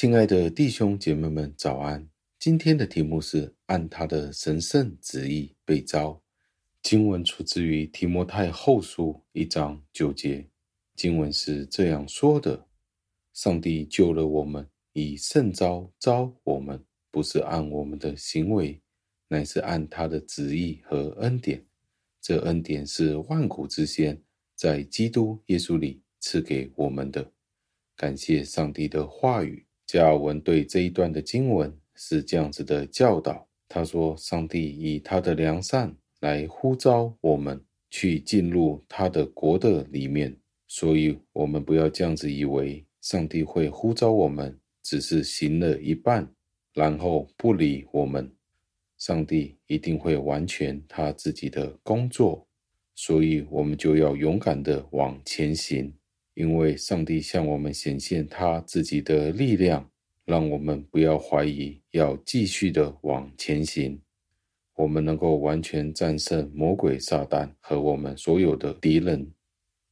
亲爱的弟兄姐妹们，早安！今天的题目是按他的神圣旨意被召。经文出自于提摩太后书一章九节。经文是这样说的：上帝救了我们，以圣召召我们，不是按我们的行为，乃是按他的旨意和恩典。这恩典是万古之先，在基督耶稣里赐给我们的。感谢上帝的话语。加尔文对这一段的经文是这样子的教导：他说，上帝以他的良善来呼召我们去进入他的国的里面，所以我们不要这样子以为上帝会呼召我们，只是行了一半，然后不理我们。上帝一定会完全他自己的工作，所以我们就要勇敢的往前行。因为上帝向我们显现他自己的力量，让我们不要怀疑，要继续的往前行。我们能够完全战胜魔鬼撒旦和我们所有的敌人。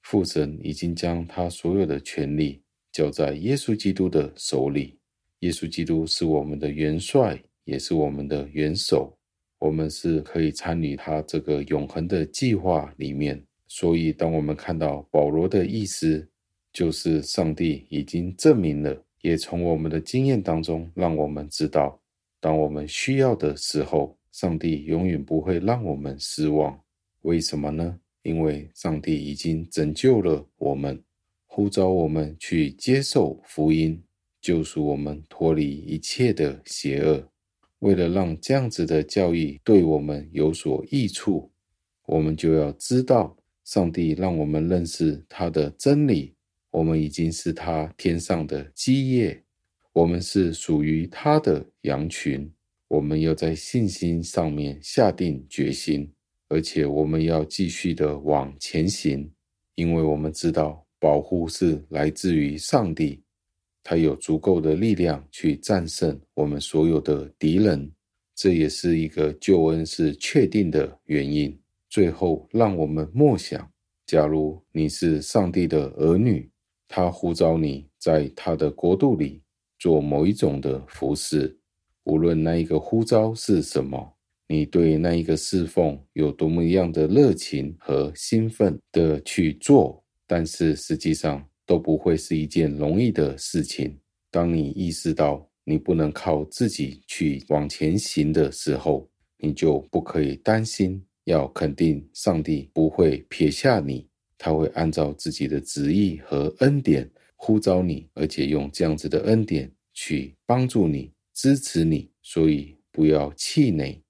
父神已经将他所有的权利交在耶稣基督的手里。耶稣基督是我们的元帅，也是我们的元首。我们是可以参与他这个永恒的计划里面。所以，当我们看到保罗的意思，就是上帝已经证明了，也从我们的经验当中让我们知道，当我们需要的时候，上帝永远不会让我们失望。为什么呢？因为上帝已经拯救了我们，呼召我们去接受福音，救赎我们脱离一切的邪恶。为了让这样子的教义对我们有所益处，我们就要知道。上帝让我们认识他的真理，我们已经是他天上的基业，我们是属于他的羊群。我们要在信心上面下定决心，而且我们要继续的往前行，因为我们知道保护是来自于上帝，他有足够的力量去战胜我们所有的敌人。这也是一个救恩是确定的原因。最后，让我们默想：假如你是上帝的儿女，他呼召你在他的国度里做某一种的服饰，无论那一个呼召是什么，你对那一个侍奉有多么样的热情和兴奋的去做，但是实际上都不会是一件容易的事情。当你意识到你不能靠自己去往前行的时候，你就不可以担心。要肯定，上帝不会撇下你，他会按照自己的旨意和恩典呼召你，而且用这样子的恩典去帮助你、支持你。所以不要气馁，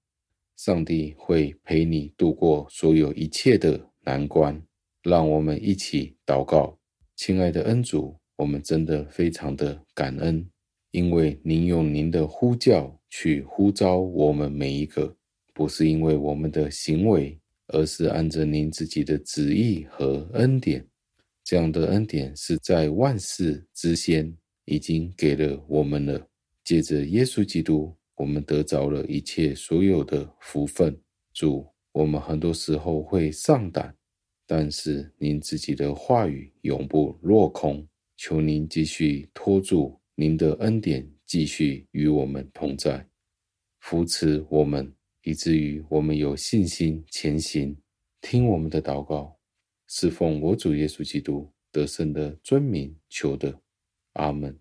上帝会陪你度过所有一切的难关。让我们一起祷告，亲爱的恩主，我们真的非常的感恩，因为您用您的呼叫去呼召我们每一个。不是因为我们的行为，而是按着您自己的旨意和恩典。这样的恩典是在万世之先已经给了我们了。借着耶稣基督，我们得着了一切所有的福分。主，我们很多时候会上胆，但是您自己的话语永不落空。求您继续托住您的恩典，继续与我们同在，扶持我们。以至于我们有信心前行，听我们的祷告，侍奉我主耶稣基督得胜的尊名求的，阿门。